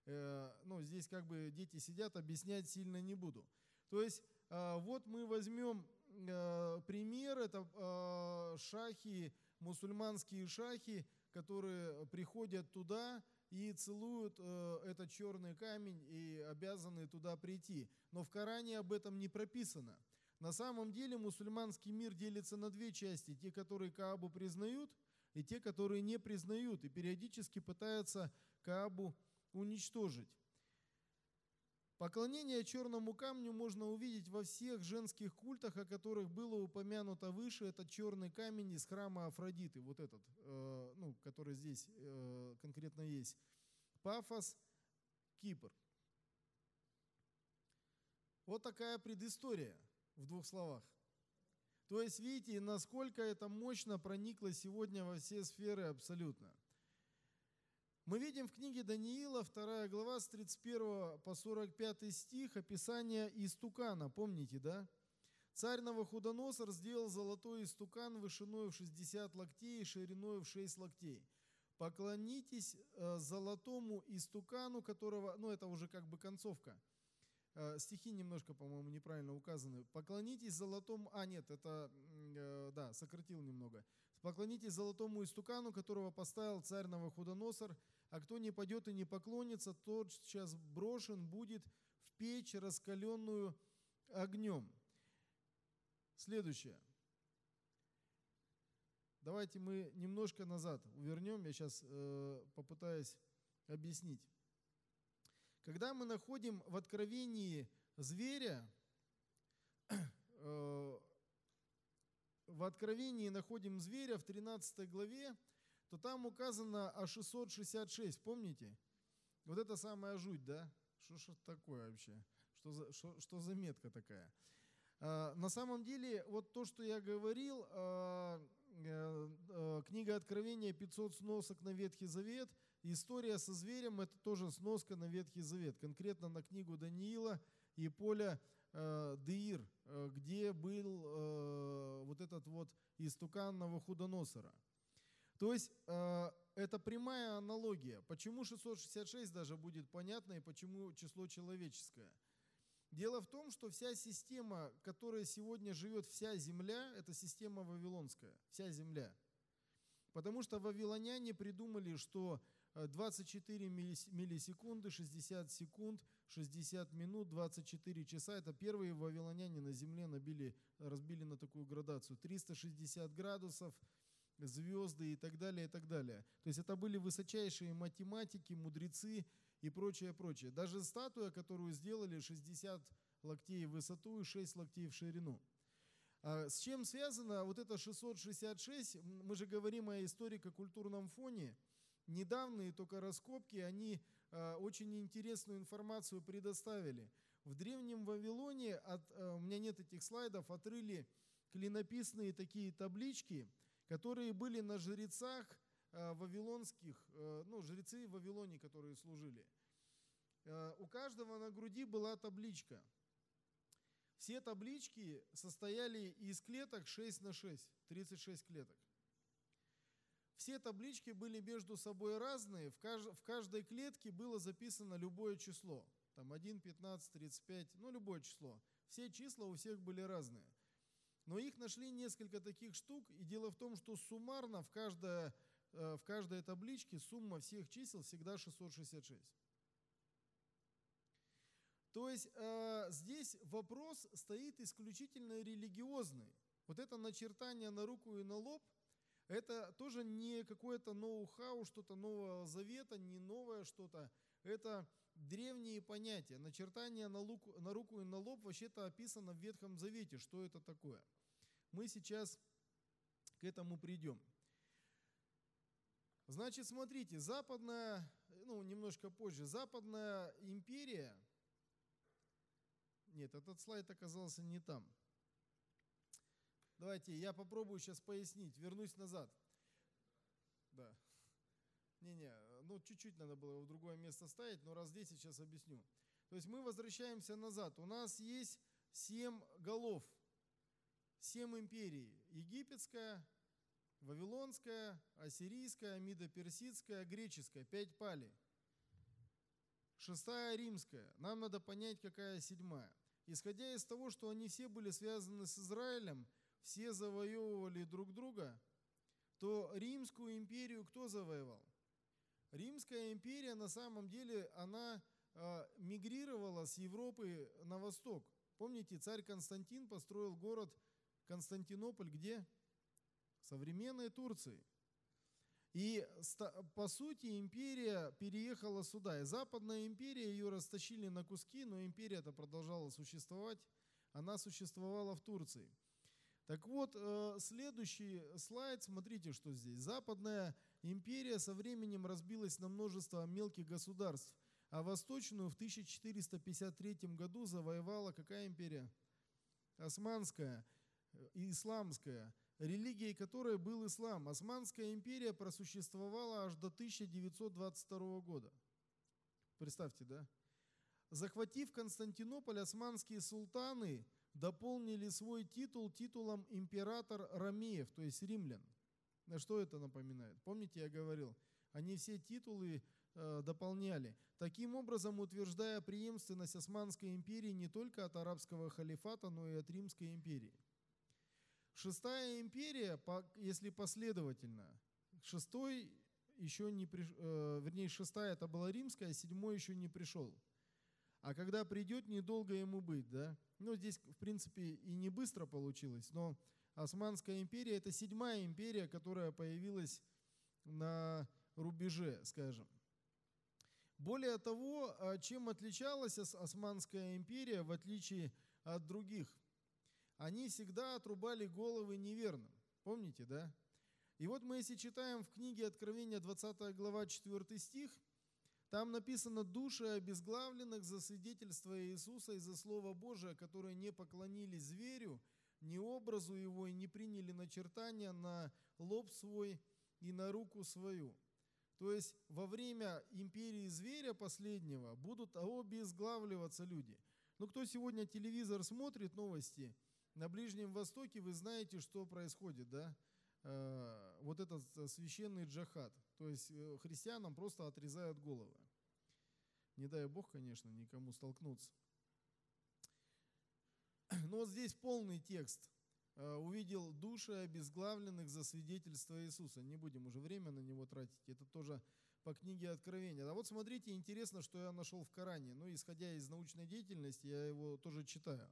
Э, ну, здесь как бы дети сидят, объяснять сильно не буду. То есть а, вот мы возьмем Э, пример – это э, шахи, мусульманские шахи, которые приходят туда и целуют э, этот черный камень и обязаны туда прийти. Но в Коране об этом не прописано. На самом деле мусульманский мир делится на две части. Те, которые Каабу признают, и те, которые не признают, и периодически пытаются Каабу уничтожить. Поклонение черному камню можно увидеть во всех женских культах, о которых было упомянуто выше. Это черный камень из храма Афродиты, вот этот, э, ну, который здесь э, конкретно есть. Пафос, Кипр. Вот такая предыстория в двух словах. То есть, видите, насколько это мощно проникло сегодня во все сферы абсолютно. Мы видим в книге Даниила, 2 глава, с 31 по 45 стих, описание истукана, помните, да? Царь Новохудоносор сделал золотой истукан вышиной в 60 локтей и шириной в 6 локтей. Поклонитесь э, золотому истукану, которого, ну это уже как бы концовка. Э, стихи немножко, по-моему, неправильно указаны. Поклонитесь золотому, а нет, это, э, да, сократил немного. Поклонитесь золотому истукану, которого поставил царь Новохудоносор, а кто не пойдет и не поклонится, тот сейчас брошен будет в печь, раскаленную огнем. Следующее. Давайте мы немножко назад вернем, я сейчас э, попытаюсь объяснить. Когда мы находим в откровении зверя, э, в Откровении находим зверя в 13 главе, то там указано о 666, помните? Вот это самая жуть, да? Что ж такое вообще? Что за, что, что за метка такая? А, на самом деле, вот то, что я говорил, а, а, книга Откровения 500 сносок на Ветхий Завет, история со зверем – это тоже сноска на Ветхий Завет, конкретно на книгу Даниила и Поля э, Деир, э, где был э, вот этот вот истукан Новохудоносора. То есть э, это прямая аналогия. Почему 666 даже будет понятно и почему число человеческое? Дело в том, что вся система, которая сегодня живет вся земля, это система вавилонская, вся земля. Потому что вавилоняне придумали, что 24 миллисекунды, 60 секунд, 60 минут, 24 часа. Это первые вавилоняне на земле набили, разбили на такую градацию. 360 градусов, звезды и так далее, и так далее. То есть это были высочайшие математики, мудрецы и прочее, прочее. Даже статуя, которую сделали 60 локтей в высоту и 6 локтей в ширину. А с чем связано вот это 666? Мы же говорим о историко-культурном фоне – недавние только раскопки, они очень интересную информацию предоставили. В Древнем Вавилоне, от, э, у меня нет этих слайдов, отрыли клинописные такие таблички, которые были на жрецах э, вавилонских, э, ну, жрецы в Вавилоне, которые служили. Э, у каждого на груди была табличка. Все таблички состояли из клеток 6 на 6, 36 клеток. Все таблички были между собой разные, в, кажд, в каждой клетке было записано любое число. Там 1, 15, 35, ну любое число. Все числа у всех были разные. Но их нашли несколько таких штук, и дело в том, что суммарно в, каждой, э, в каждой табличке сумма всех чисел всегда 666. То есть э, здесь вопрос стоит исключительно религиозный. Вот это начертание на руку и на лоб – это тоже не какое-то ноу-хау, что-то нового завета, не новое что-то. Это древние понятия. Начертание на, луку, на руку и на лоб вообще-то описано в Ветхом Завете. Что это такое? Мы сейчас к этому придем. Значит, смотрите, западная, ну, немножко позже, западная империя, нет, этот слайд оказался не там – Давайте я попробую сейчас пояснить, вернусь назад. Да. Не-не, ну чуть-чуть надо было его в другое место ставить, но раз здесь сейчас объясню. То есть мы возвращаемся назад. У нас есть семь голов, семь империй. Египетская, Вавилонская, Ассирийская, Мидо-Персидская, Греческая. Пять пали. Шестая римская. Нам надо понять, какая седьмая. Исходя из того, что они все были связаны с Израилем – все завоевывали друг друга, то Римскую империю кто завоевал? Римская империя на самом деле, она э, мигрировала с Европы на восток. Помните, царь Константин построил город Константинополь где? В современной Турции. И по сути империя переехала сюда. И Западная империя ее растащили на куски, но империя-то продолжала существовать. Она существовала в Турции. Так вот, э, следующий слайд, смотрите, что здесь. Западная империя со временем разбилась на множество мелких государств, а восточную в 1453 году завоевала какая империя? Османская, э, исламская, религией которой был ислам. Османская империя просуществовала аж до 1922 года. Представьте, да? Захватив Константинополь, османские султаны – дополнили свой титул титулом император Ромеев, то есть римлян. На что это напоминает? Помните, я говорил, они все титулы э, дополняли, таким образом утверждая преемственность Османской империи не только от арабского халифата, но и от Римской империи. Шестая империя, если последовательно, шестой еще не приш... э, вернее, шестая это была римская, седьмой еще не пришел. А когда придет, недолго ему быть, да? Ну, здесь, в принципе, и не быстро получилось, но Османская империя – это седьмая империя, которая появилась на рубеже, скажем. Более того, а, чем отличалась Османская империя, в отличие от других? Они всегда отрубали головы неверным. Помните, да? И вот мы, если читаем в книге Откровения 20 глава 4 стих – там написано «души обезглавленных за свидетельство Иисуса и за Слово Божие, которые не поклонились зверю, ни образу его и не приняли начертания на лоб свой и на руку свою». То есть во время империи зверя последнего будут обезглавливаться люди. Ну кто сегодня телевизор смотрит, новости, на Ближнем Востоке вы знаете, что происходит, да? э, вот этот священный джахад. То есть э, христианам просто отрезают головы. Не дай бог, конечно, никому столкнуться. Но вот здесь полный текст. Э, увидел души обезглавленных за свидетельство Иисуса. Не будем уже время на него тратить. Это тоже по книге Откровения. А вот смотрите, интересно, что я нашел в Коране. Ну, исходя из научной деятельности, я его тоже читаю.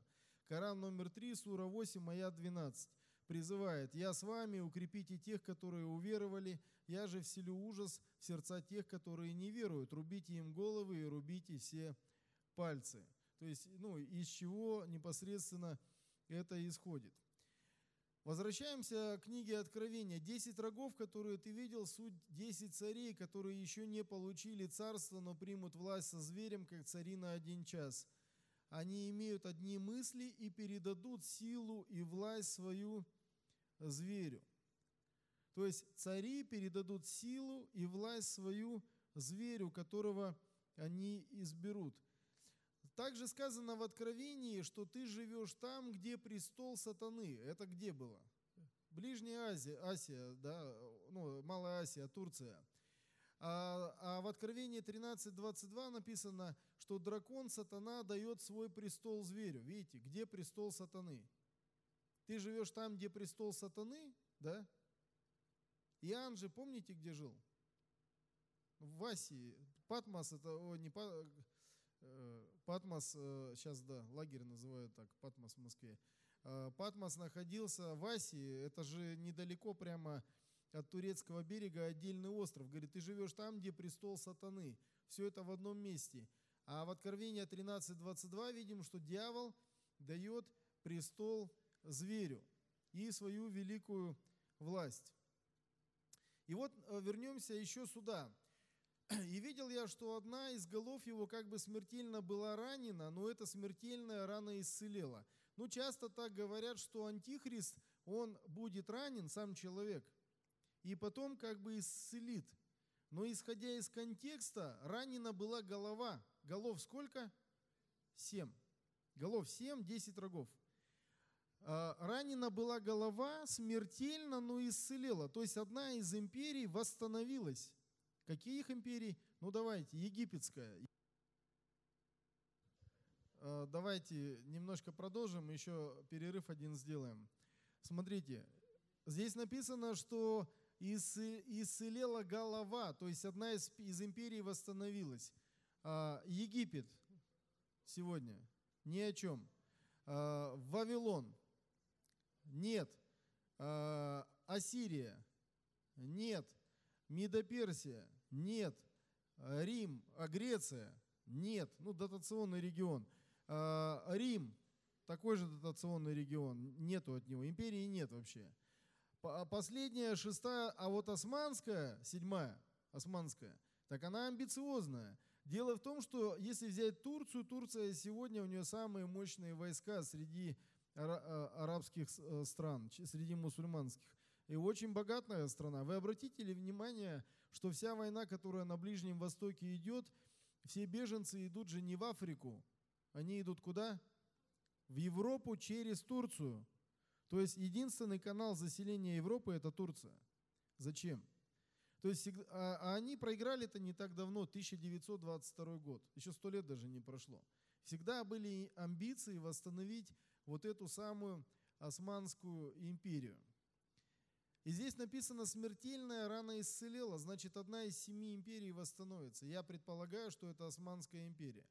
Коран номер 3, сура 8, моя 12 призывает, «Я с вами, укрепите тех, которые уверовали, я же вселю ужас в сердца тех, которые не веруют, рубите им головы и рубите все пальцы». То есть, ну, из чего непосредственно это исходит. Возвращаемся к книге Откровения. Десять рогов, которые ты видел, суть десять царей, которые еще не получили царство, но примут власть со зверем, как цари на один час. Они имеют одни мысли и передадут силу и власть свою зверю. То есть цари передадут силу и власть свою зверю, которого они изберут. Также сказано в Откровении, что ты живешь там, где престол сатаны. Это где было? Ближняя Азия, Асия, да, ну, Малая Асия, Турция. А, а в Откровении 13.22 написано, что дракон сатана дает свой престол зверю. Видите, где престол сатаны? Ты живешь там, где престол сатаны, да? Иоанн же, помните, где жил? В Асии. Патмос, это, о, не Э, Патмос, сейчас, э, да, лагерь называют так, Патмос в Москве. Э, Патмос находился в Асии, это же недалеко прямо от турецкого берега отдельный остров. Говорит, ты живешь там, где престол сатаны. Все это в одном месте. А в Откровении 13.22 видим, что дьявол дает престол зверю и свою великую власть. И вот вернемся еще сюда. И видел я, что одна из голов его как бы смертельно была ранена, но эта смертельная рана исцелела. Ну, часто так говорят, что антихрист, он будет ранен, сам человек, и потом как бы исцелит. Но исходя из контекста, ранена была голова. Голов сколько? Семь. Голов семь, десять рогов. А, ранена была голова смертельно, но исцелела. То есть одна из империй восстановилась. Каких империй? Ну давайте, египетская. А, давайте немножко продолжим, еще перерыв один сделаем. Смотрите, здесь написано, что исцелела голова, то есть одна из, из империй восстановилась. А, Египет сегодня ни о чем. Вавилон нет. Ассирия нет. Мидоперсия нет. А, Рим, а Греция? Нет. Ну, дотационный регион. А, Рим, такой же дотационный регион. Нету от него. Империи нет вообще. А последняя, шестая, а вот османская, седьмая, османская, так она амбициозная. Дело в том, что если взять Турцию, Турция сегодня у нее самые мощные войска среди арабских э, стран, среди мусульманских. И очень богатая страна. Вы обратите ли внимание, что вся война, которая на Ближнем Востоке идет, все беженцы идут же не в Африку, они идут куда? В Европу через Турцию. То есть единственный канал заселения Европы – это Турция. Зачем? То есть а, а они проиграли это не так давно, 1922 год. Еще сто лет даже не прошло. Всегда были амбиции восстановить вот эту самую Османскую империю. И здесь написано «смертельная рана исцелела», значит, одна из семи империй восстановится. Я предполагаю, что это Османская империя.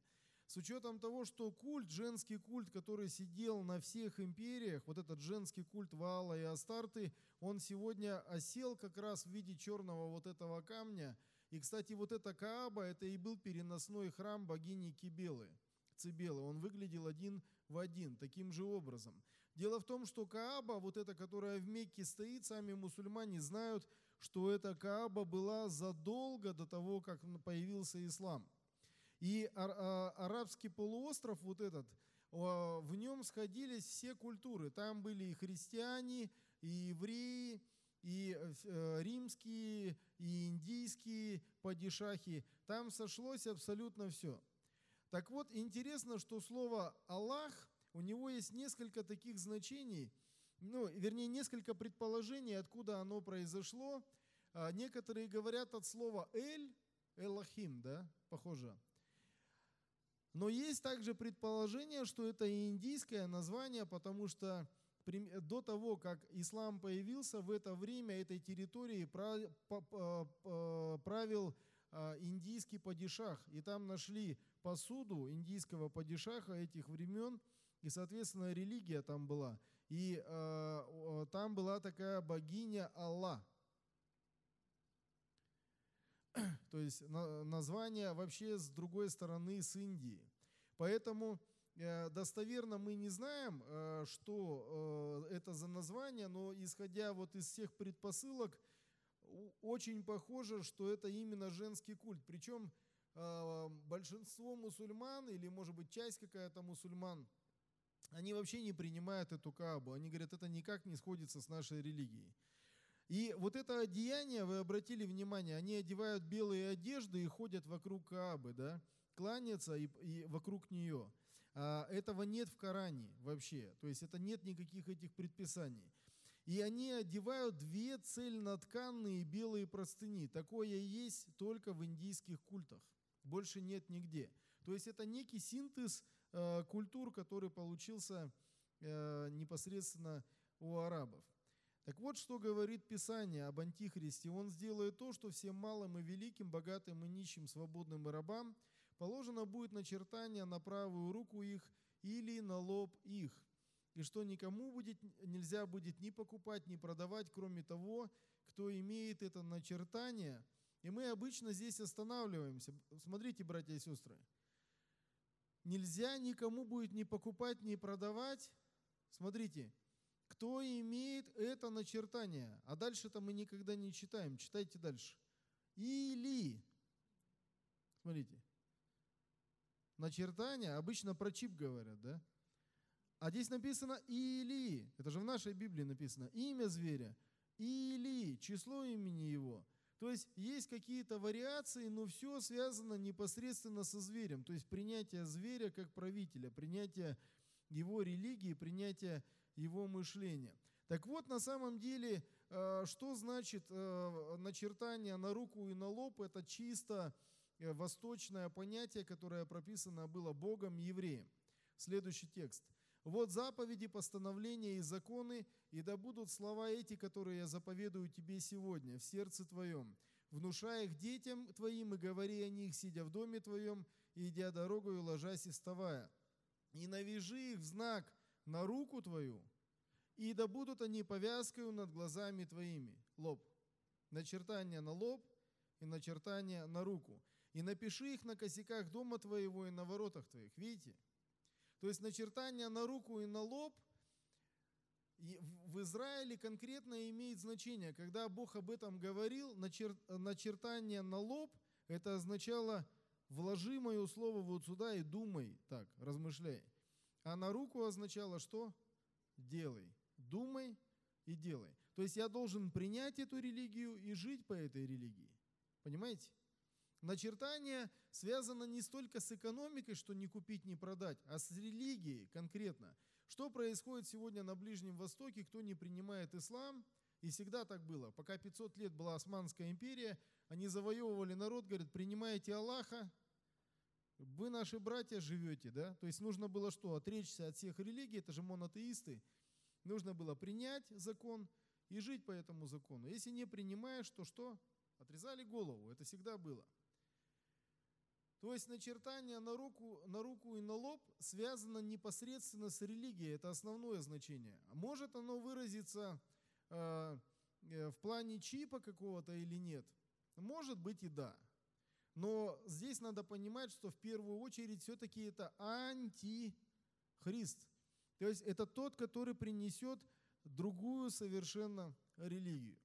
С учетом того, что культ, женский культ, который сидел на всех империях, вот этот женский культ Ваала и Астарты, он сегодня осел как раз в виде черного вот этого камня. И, кстати, вот эта Кааба, это и был переносной храм богини Кибелы, Цибелы. Он выглядел один в один, таким же образом. Дело в том, что Кааба, вот эта, которая в Мекке стоит, сами мусульмане знают, что эта Кааба была задолго до того, как появился ислам. И а, арабский полуостров вот этот, в нем сходились все культуры. Там были и христиане, и евреи, и э, римские, и индийские падишахи. Там сошлось абсолютно все. Так вот, интересно, что слово «Аллах» у него есть несколько таких значений. ну, вернее, несколько предположений, откуда оно произошло. А, некоторые говорят от слова «эль», «элохим», да, похоже. Но есть также предположение, что это индийское название, потому что до того, как ислам появился, в это время этой территории правил а, индийский падишах. И там нашли посуду индийского падишаха этих времен, и, соответственно, религия там была. И э, там была такая богиня Аллах. То есть на, название вообще с другой стороны, с Индии. Поэтому э, достоверно мы не знаем, э, что э, это за название, но исходя вот из всех предпосылок, очень похоже, что это именно женский культ. Причем большинство мусульман, или может быть часть какая-то мусульман, они вообще не принимают эту Каабу. Они говорят, это никак не сходится с нашей религией. И вот это одеяние, вы обратили внимание, они одевают белые одежды и ходят вокруг Каабы, да, кланяться и, и вокруг нее. А этого нет в Коране вообще. То есть это нет никаких этих предписаний. И они одевают две цельнотканные белые простыни. Такое есть только в индийских культах. Больше нет нигде. То есть это некий синтез Э, культур, который получился э, непосредственно у арабов. Так вот, что говорит Писание об Антихристе. Он сделает то, что всем малым и великим, богатым и нищим, свободным и рабам положено будет начертание на правую руку их или на лоб их, и что никому будет, нельзя будет ни покупать, ни продавать, кроме того, кто имеет это начертание. И мы обычно здесь останавливаемся. Смотрите, братья и сестры, нельзя никому будет ни покупать, ни продавать. Смотрите, кто имеет это начертание. А дальше-то мы никогда не читаем. Читайте дальше. Или, смотрите, начертание, обычно про чип говорят, да? А здесь написано или, это же в нашей Библии написано, имя зверя, или число имени его – то есть есть какие-то вариации, но все связано непосредственно со зверем. То есть принятие зверя как правителя, принятие его религии, принятие его мышления. Так вот, на самом деле, э, что значит э, начертание на руку и на лоб? Это чисто э, восточное понятие, которое прописано было Богом евреем. Следующий текст – вот заповеди, постановления и законы, и да будут слова эти, которые я заповедую тебе сегодня в сердце твоем, внушая их детям твоим и говори о них, сидя в доме твоем, идя дорогу и ложась и вставая. И навяжи их в знак на руку твою, и да будут они повязкою над глазами твоими. Лоб. Начертание на лоб и начертание на руку. И напиши их на косяках дома твоего и на воротах твоих. Видите? То есть начертание на руку и на лоб в Израиле конкретно имеет значение. Когда Бог об этом говорил, начертание на лоб, это означало «вложи мое слово вот сюда и думай так, размышляй». А на руку означало что? Делай. Думай и делай. То есть я должен принять эту религию и жить по этой религии. Понимаете? Начертание связано не столько с экономикой, что не купить, не продать, а с религией конкретно. Что происходит сегодня на Ближнем Востоке, кто не принимает ислам, и всегда так было. Пока 500 лет была Османская империя, они завоевывали народ, говорят, принимаете Аллаха, вы наши братья живете, да? То есть нужно было что? Отречься от всех религий, это же монотеисты. Нужно было принять закон и жить по этому закону. Если не принимаешь, то что? Отрезали голову, это всегда было. То есть начертание на руку, на руку и на лоб связано непосредственно с религией, это основное значение. Может оно выразиться э, э, в плане чипа какого-то или нет? Может быть и да. Но здесь надо понимать, что в первую очередь все-таки это антихрист. То есть это тот, который принесет другую совершенно религию.